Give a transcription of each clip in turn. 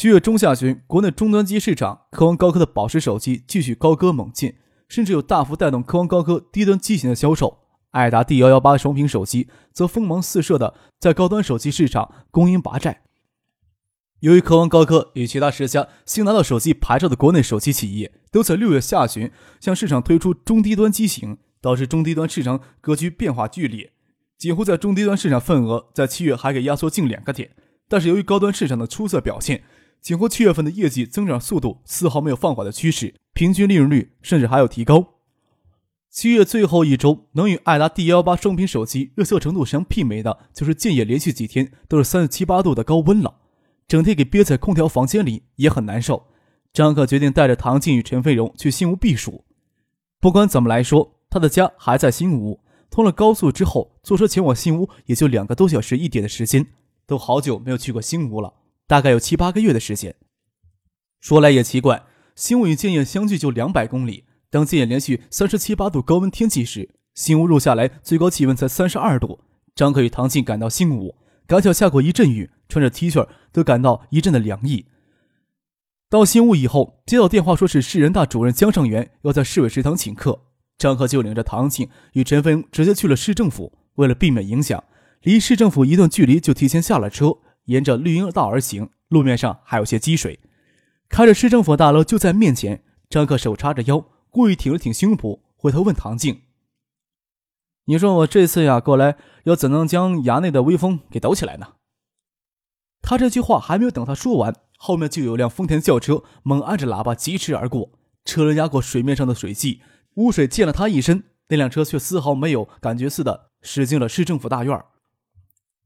七月中下旬，国内终端机市场，科王高科的宝石手机继续高歌猛进，甚至有大幅带动科王高科低端机型的销售。爱达 D 幺幺八双屏手机则锋芒四射的在高端手机市场攻赢拔寨。由于科王高科与其他十家新拿到手机牌照的国内手机企业都在六月下旬向市场推出中低端机型，导致中低端市场格局变化剧烈，几乎在中低端市场份额在七月还给压缩近两个点。但是由于高端市场的出色表现，几乎七月份的业绩增长速度丝毫没有放缓的趋势，平均利润率甚至还有提高。七月最后一周，能与爱达 D 幺八双屏手机热销程度相媲美的，就是建业连续几天都是三十七八度的高温了，整天给憋在空调房间里也很难受。张可决定带着唐静与陈飞荣去新屋避暑。不管怎么来说，他的家还在新屋，通了高速之后，坐车前往新屋也就两个多小时一点的时间，都好久没有去过新屋了。大概有七八个月的时间。说来也奇怪，新屋与建业相距就两百公里。当建业连续三十七八度高温天气时，新屋入下来最高气温才三十二度。张可与唐静赶到新屋，刚巧下过一阵雨，穿着 T 恤都感到一阵的凉意。到新屋以后，接到电话说是市人大主任江尚元要在市委食堂请客，张可就领着唐静与陈飞直接去了市政府。为了避免影响，离市政府一段距离就提前下了车。沿着绿荫道而行，路面上还有些积水。开着市政府大楼就在面前，张克手叉着腰，故意挺了挺胸脯，回头问唐静：“你说我这次呀过来，要怎能将衙内的威风给抖起来呢？”他这句话还没有等他说完，后面就有辆丰田轿车猛按着喇叭疾驰而过，车轮压过水面上的水迹，污水溅了他一身，那辆车却丝毫没有感觉似的驶进了市政府大院。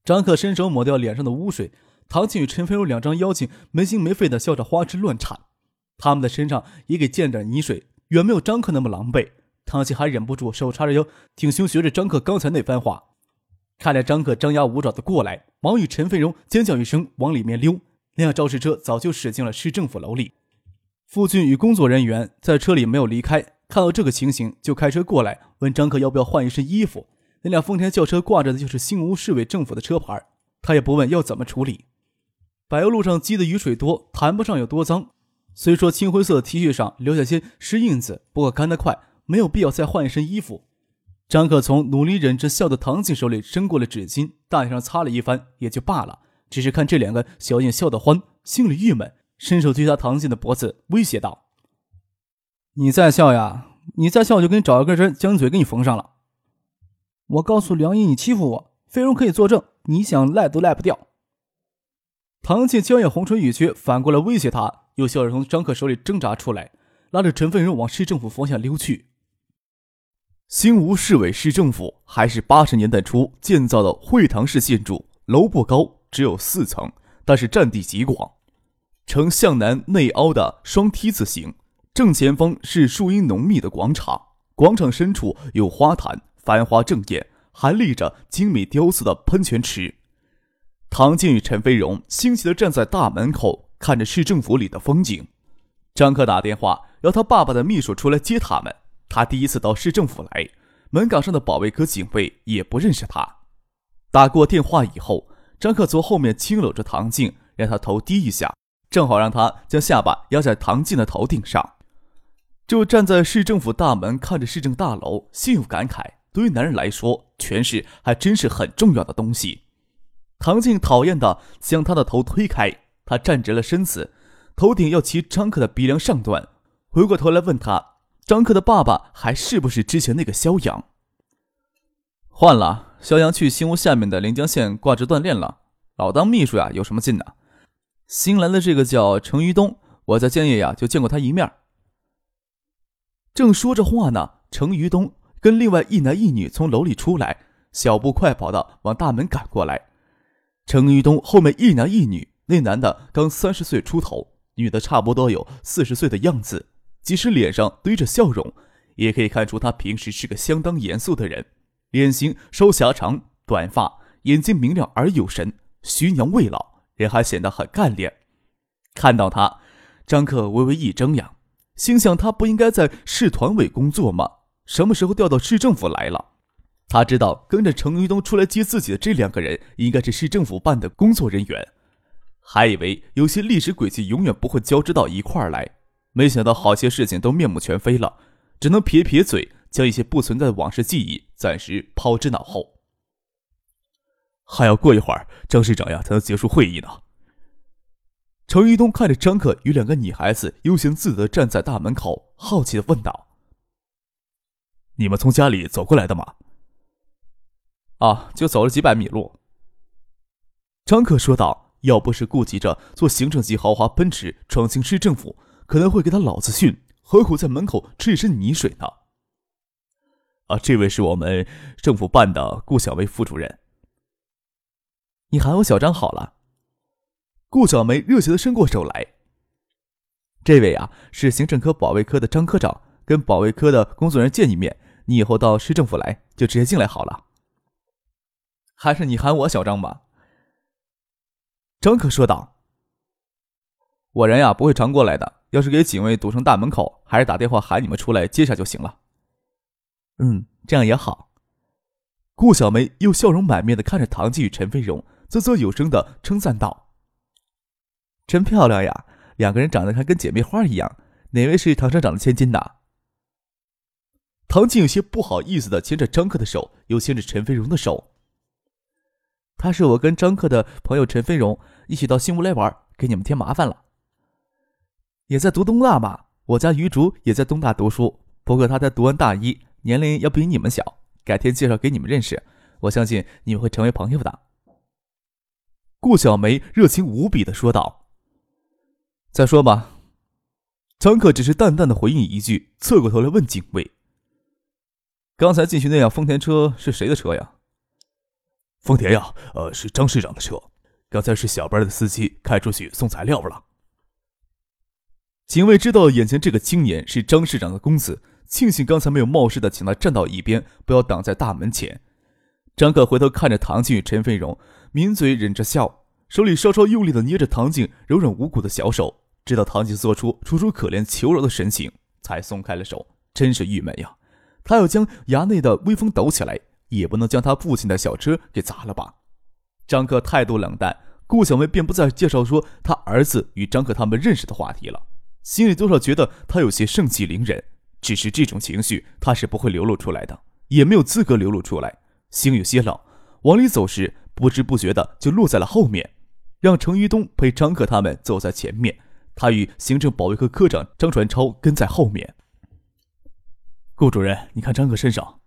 张克伸手抹掉脸上的污水，唐静与陈飞荣两张妖精没心没肺的笑着花枝乱颤，他们的身上也给溅着泥水，远没有张克那么狼狈。唐静还忍不住手叉着腰，挺胸学着张克刚才那番话。看着张克张牙舞爪的过来，忙与陈飞荣尖叫一声往里面溜。那辆肇事车早就驶进了市政府楼里。傅俊与工作人员在车里没有离开，看到这个情形就开车过来问张克要不要换一身衣服。那辆丰田轿车挂着的就是新吴市委政府的车牌，他也不问要怎么处理。柏油路上积的雨水多，谈不上有多脏。虽说青灰色的 T 恤上留下些湿印子，不过干得快，没有必要再换一身衣服。张可从努力忍着笑的唐静手里伸过了纸巾，大脸上擦了一番，也就罢了。只是看这两个小眼笑得欢，心里郁闷，伸手推他唐静的脖子，威胁道：“你再笑呀，你再笑，我就给你找一根针，将你嘴给你缝上了。”我告诉梁毅，你欺负我，飞荣可以作证，你想赖都赖不掉。唐静娇艳红唇语却，反过来威胁他，又笑着从张克手里挣扎出来，拉着陈飞荣往市政府方向溜去。新吴市委市政府还是八十年代初建造的会堂式建筑，楼不高，只有四层，但是占地极广，呈向南内凹的双梯字形。正前方是树荫浓密的广场，广场深处有花坛。繁花正艳，还立着精美雕塑的喷泉池。唐静与陈飞荣欣喜地站在大门口，看着市政府里的风景。张克打电话要他爸爸的秘书出来接他们。他第一次到市政府来，门岗上的保卫科警卫也不认识他。打过电话以后，张克从后面轻搂着唐静，让他头低一下，正好让他将下巴压在唐静的头顶上。就站在市政府大门，看着市政大楼，心有感慨。对于男人来说，权势还真是很重要的东西。唐静讨厌的将他的头推开，他站直了身子，头顶要齐张克的鼻梁上端，回过头来问他：“张克的爸爸还是不是之前那个肖阳？”换了，肖阳去新屋下面的临江县挂职锻炼了。老当秘书呀，有什么劲呢？新来的这个叫程于东，我在建业呀就见过他一面。正说着话呢，程于东。跟另外一男一女从楼里出来，小步快跑的往大门赶过来。程玉东后面一男一女，那男的刚三十岁出头，女的差不多有四十岁的样子，即使脸上堆着笑容，也可以看出他平时是个相当严肃的人。脸型稍狭长，短发，眼睛明亮而有神，徐娘未老，人还显得很干练。看到他，张克微微一睁眼，心想他不应该在市团委工作吗？什么时候调到市政府来了？他知道跟着程玉东出来接自己的这两个人应该是市政府办的工作人员，还以为有些历史轨迹永远不会交织到一块儿来，没想到好些事情都面目全非了，只能撇撇嘴。将一些不存在的往事记忆暂时抛之脑后。还要过一会儿，张市长呀才能结束会议呢。程玉东看着张克与两个女孩子悠闲自得站在大门口，好奇的问道：“你们从家里走过来的吗？”“啊，就走了几百米路。”张克说道。要不是顾及着坐行政级豪华奔驰闯进市政府，可能会给他老子训，何苦在门口吃一身泥水呢？啊，这位是我们政府办的顾小梅副主任。你喊我小张好了。顾小梅热情的伸过手来。这位啊，是行政科保卫科的张科长，跟保卫科的工作人员见一面。你以后到市政府来，就直接进来好了。还是你喊我小张吧。张科说道。我人呀不会常过来的，要是给警卫堵成大门口，还是打电话喊你们出来接下就行了。嗯，这样也好。顾小梅又笑容满面的看着唐季与陈飞荣，啧啧有声的称赞道：“真漂亮呀，两个人长得还跟姐妹花一样。哪位是唐厂长的千金呐？”唐静有些不好意思的牵着张克的手，又牵着陈飞荣的手。他是我跟张克的朋友陈飞荣一起到新屋来玩，给你们添麻烦了。也在读东大嘛，我家余竹也在东大读书，不过他在读完大一。年龄要比你们小，改天介绍给你们认识，我相信你们会成为朋友的。”顾小梅热情无比的说道。“再说吧。”张克只是淡淡的回应一句，侧过头来问警卫：“刚才进去那辆丰田车是谁的车呀？”“丰田呀，呃，是张市长的车。刚才是小班的司机开出去送材料了。”警卫知道眼前这个青年是张市长的公子。庆幸刚才没有冒失的请他站到一边，不要挡在大门前。张可回头看着唐静与陈飞荣，抿嘴忍着笑，手里稍稍用力的捏着唐静柔软无骨的小手，直到唐静做出楚楚可怜求饶的神情，才松开了手。真是郁闷呀！他要将衙内的威风抖起来，也不能将他父亲的小车给砸了吧？张克态度冷淡，顾小妹便不再介绍说他儿子与张克他们认识的话题了，心里多少觉得他有些盛气凌人。只是这种情绪，他是不会流露出来的，也没有资格流露出来。心有些冷，往里走时，不知不觉的就落在了后面，让程玉东陪张克他们走在前面，他与行政保卫科科长张传超跟在后面。顾主任，你看张克身上。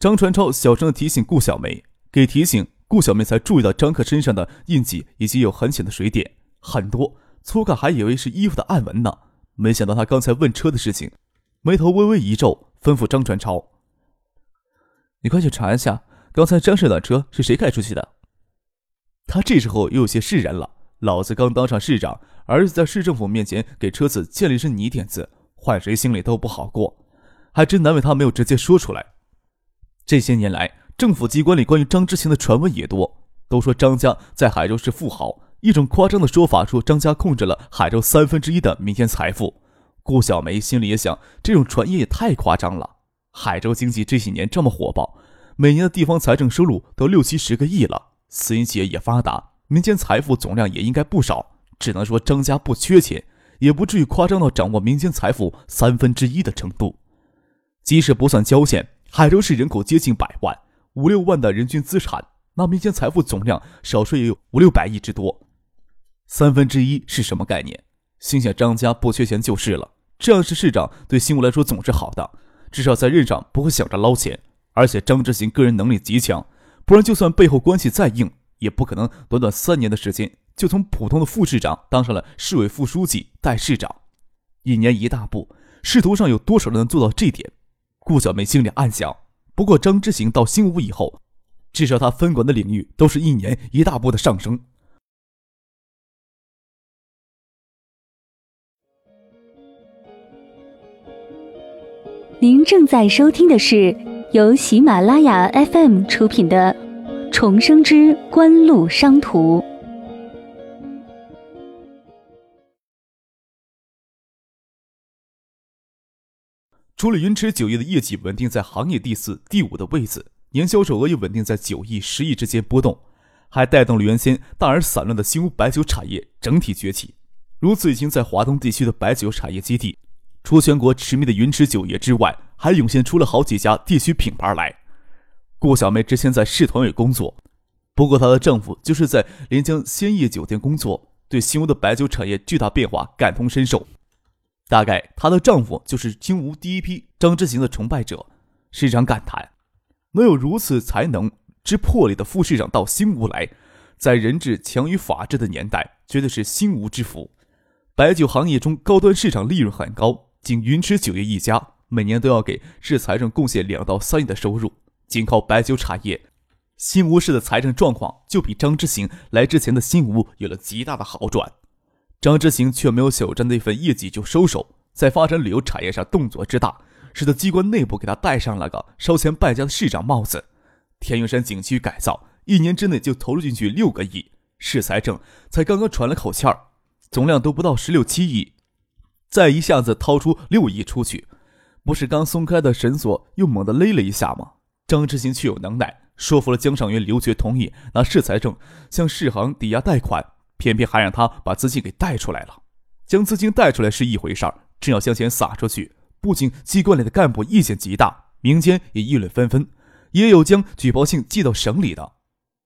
张传超小声的提醒顾小梅，给提醒，顾小梅才注意到张克身上的印记以及有很浅的水点，很多，粗看还以为是衣服的暗纹呢。没想到他刚才问车的事情，眉头微微一皱，吩咐张传超：“你快去查一下，刚才张市长车是谁开出去的。”他这时候又有些释然了。老子刚当上市长，儿子在市政府面前给车子溅了一身泥点子，换谁心里都不好过。还真难为他没有直接说出来。这些年来，政府机关里关于张之行的传闻也多，都说张家在海州是富豪。一种夸张的说法说张家控制了海州三分之一的民间财富，顾小梅心里也想，这种传言也太夸张了。海州经济这几年这么火爆，每年的地方财政收入都六七十个亿了，私营企业也发达，民间财富总量也应该不少。只能说张家不缺钱，也不至于夸张到掌握民间财富三分之一的程度。即使不算郊县，海州市人口接近百万，五六万的人均资产，那民间财富总量少说也有五六百亿之多。三分之一是什么概念？心想张家不缺钱就是了。这样是市长对新吴来说总是好的，至少在任上不会想着捞钱。而且张之行个人能力极强，不然就算背后关系再硬，也不可能短短三年的时间就从普通的副市长当上了市委副书记、代市长。一年一大步，仕途上有多少人能做到这点？顾小梅心里暗想不过张之行到新屋以后至少他分管的领域都是一年一大波的上升。您正在收听的是由喜马拉雅 fm 出品的重生之官路商途。除了云池酒业的业绩稳定在行业第四、第五的位置，年销售额也稳定在九亿、十亿之间波动，还带动了原先大而散乱的新屋白酒产业整体崛起。如此，已经在华东地区的白酒产业基地。除全国驰名的云池酒业之外，还涌现出了好几家地区品牌来。顾小妹之前在市团委工作，不过她的丈夫就是在连江仙业酒店工作，对新屋的白酒产业巨大变化感同身受。大概她的丈夫就是新吴第一批张之行的崇拜者。市长感叹：能有如此才能之魄力的副市长到新吴来，在人治强于法治的年代，绝对是新吴之福。白酒行业中高端市场利润很高。仅云池酒业一家，每年都要给市财政贡献两到三亿的收入。仅靠白酒产业，新吴市的财政状况就比张之行来之前的新吴有了极大的好转。张之行却没有小张那份业绩就收手，在发展旅游产业上动作之大，使得机关内部给他戴上了个烧钱败家的市长帽子。天云山景区改造一年之内就投入进去六个亿，市财政才刚刚喘了口气儿，总量都不到十六七亿。再一下子掏出六亿出去，不是刚松开的绳索又猛地勒了一下吗？张之行却有能耐，说服了江上元、刘觉同意拿市财政向市行抵押贷款，偏偏还让他把资金给贷出来了。将资金贷出来是一回事儿，真要向前撒出去，不仅机关里的干部意见极大，民间也议论纷纷，也有将举报信寄到省里的，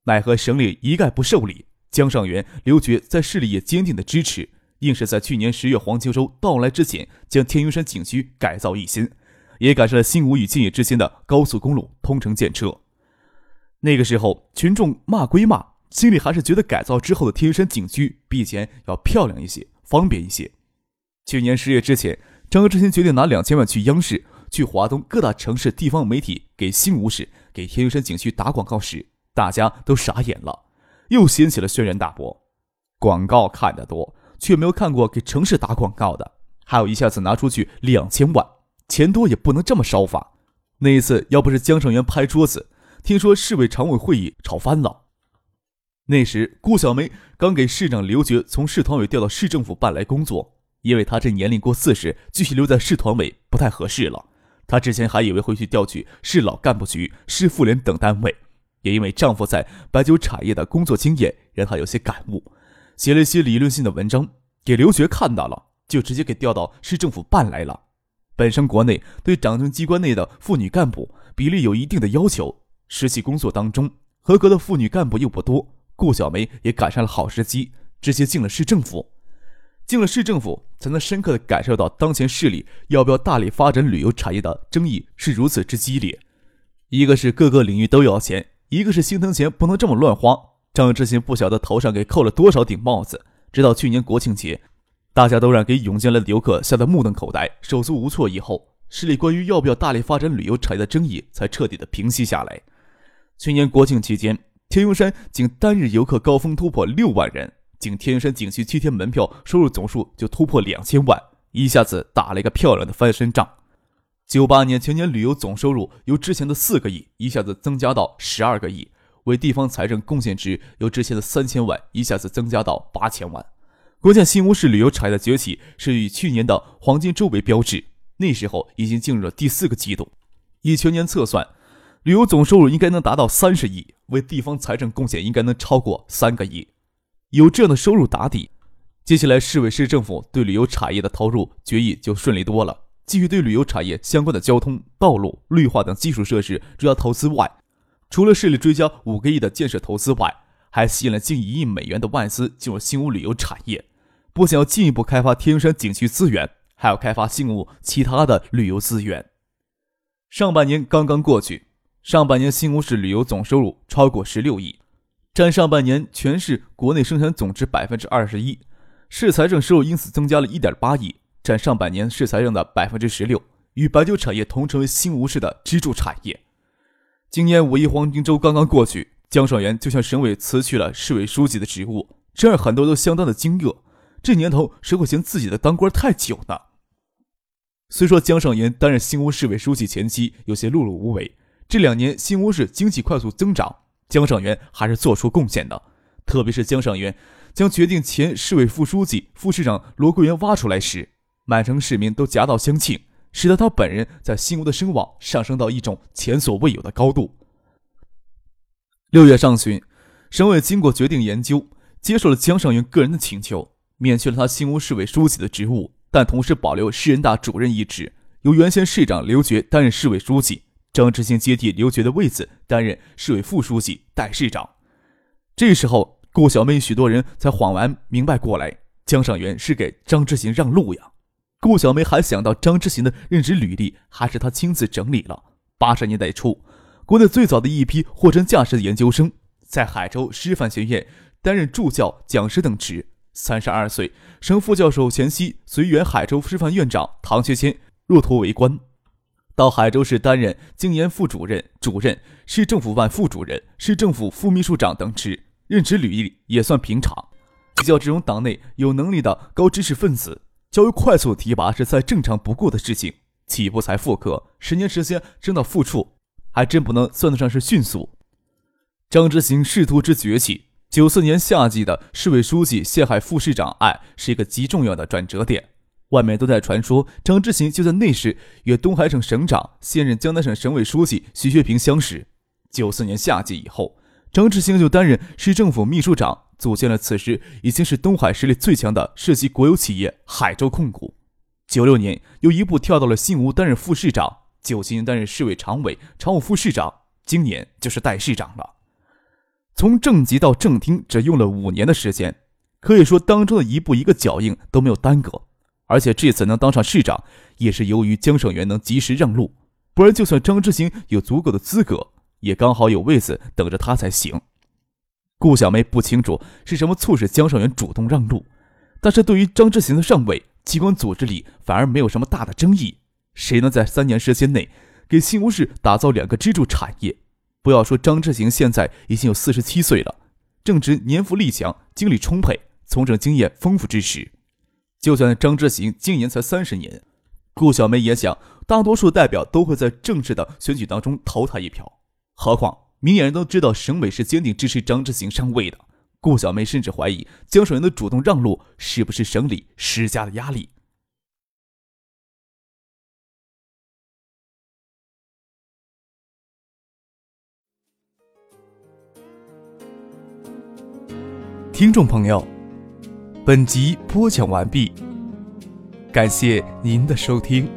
奈何省里一概不受理。江上元、刘觉在市里也坚定的支持。硬是在去年十月黄秋收到来之前，将天云山景区改造一新，也赶上了新吴与建业之间的高速公路通城建设。那个时候，群众骂归骂，心里还是觉得改造之后的天云山景区比以前要漂亮一些，方便一些。去年十月之前，张之行决定拿两千万去央视、去华东各大城市地方媒体给新吴市、给天云山景区打广告时，大家都傻眼了，又掀起了轩然大波。广告看得多。却没有看过给城市打广告的，还有一下子拿出去两千万，钱多也不能这么烧法。那一次要不是江上元拍桌子，听说市委常委会议吵翻了。那时顾小梅刚给市长刘觉从市团委调到市政府办来工作，因为她这年龄过四十，继续留在市团委不太合适了。她之前还以为会去调去市老干部局、市妇联等单位，也因为丈夫在白酒产业的工作经验，让她有些感悟。写了一些理论性的文章，给刘学看到了，就直接给调到市政府办来了。本身国内对党政机关内的妇女干部比例有一定的要求，实际工作当中合格的妇女干部又不多。顾小梅也赶上了好时机，直接进了市政府。进了市政府，才能深刻的感受到当前市里要不要大力发展旅游产业的争议是如此之激烈。一个是各个领域都要钱，一个是心疼钱不能这么乱花。张志新不晓得头上给扣了多少顶帽子，直到去年国庆节，大家都让给涌进来的游客吓得目瞪口呆、手足无措以后，市里关于要不要大力发展旅游产业的争议才彻底的平息下来。去年国庆期间，天云山仅单日游客高峰突破六万人，仅天云山景区七天门票收入总数就突破两千万，一下子打了一个漂亮的翻身仗。九八年全年旅游总收入由之前的四个亿一下子增加到十二个亿。为地方财政贡献值由之前的三千万一下子增加到八千万。关键新乌市旅游产业的崛起是以去年的黄金周为标志，那时候已经进入了第四个季度。以全年测算，旅游总收入应该能达到三十亿，为地方财政贡献应该能超过三个亿。有这样的收入打底，接下来市委市政府对旅游产业的投入决议就顺利多了。继续对旅游产业相关的交通、道路、绿化等基础设施主要投资外，除了市里追加五个亿的建设投资外，还吸引了近一亿美元的外资进入新屋旅游产业。不仅要进一步开发天山景区资源，还要开发新屋其他的旅游资源。上半年刚刚过去，上半年新吴市旅游总收入超过十六亿，占上半年全市国内生产总值百分之二十一。市财政收入因此增加了一点八亿，占上半年市财政的百分之十六，与白酒产业同成为新吴市的支柱产业。今年五一黄金周刚刚过去，江爽元就向省委辞去了市委书记的职务，这让很多都相当的惊愕。这年头，谁会嫌自己的当官太久呢？虽说江上元担任新吴市委书记前期有些碌碌无为，这两年新屋市经济快速增长，江上元还是做出贡献的。特别是江上元将决定前市委副书记、副市长罗桂元挖出来时，满城市民都夹道相庆，使得他本人在新屋的声望上升到一种前所未有的高度。六月上旬，省委经过决定研究，接受了江上元个人的请求，免去了他新屋市委书记的职务。但同时保留市人大主任一职，由原先市长刘觉担任市委书记，张之行接替刘觉的位子，担任市委副书记、代市长。这时候，顾小妹许多人才恍然明白过来，江上元是给张之行让路呀。顾小梅还想到张之行的任职履历，还是他亲自整理了。八十年代初，国内最早的一批货真价实的研究生，在海州师范学院担任助教、讲师等职。三十二岁，省副教授前夕随原海州师范院长唐学谦入图为官，到海州市担任经研副主任、主任、市政府办副主任、市政府副秘书长等职，任职履历也算平常。比较这种党内有能力的高知识分子，较为快速提拔是再正常不过的事情。起步才副科，十年时间升到副处，还真不能算得上是迅速。张之行仕途之崛起。九四年夏季的市委书记陷害副市长案是一个极重要的转折点。外面都在传说张之行就在那时与东海省省长、现任江南省省委书记徐学平相识。九四年夏季以后，张之行就担任市政府秘书长，组建了此时已经是东海实力最强的涉及国有企业海州控股。九六年又一步跳到了新吴担任副市长，九七年担任市委常委、常务副市长，今年就是代市长了。从正级到正厅只用了五年的时间，可以说当中的一步一个脚印都没有耽搁。而且这次能当上市长，也是由于江省元能及时让路，不然就算张之行有足够的资格，也刚好有位子等着他才行。顾小梅不清楚是什么促使江省元主动让路，但是对于张之行的上位，机关组织里反而没有什么大的争议。谁能在三年时间内给新吴市打造两个支柱产业？不要说张志行现在已经有四十七岁了，正值年富力强、精力充沛、从政经验丰富之时。就算张志行今年才三十年，顾小梅也想，大多数代表都会在正式的选举当中投他一票。何况明眼人都知道省委是坚定支持张志行上位的。顾小梅甚至怀疑江省人的主动让路是不是省里施加的压力。听众朋友，本集播讲完毕，感谢您的收听。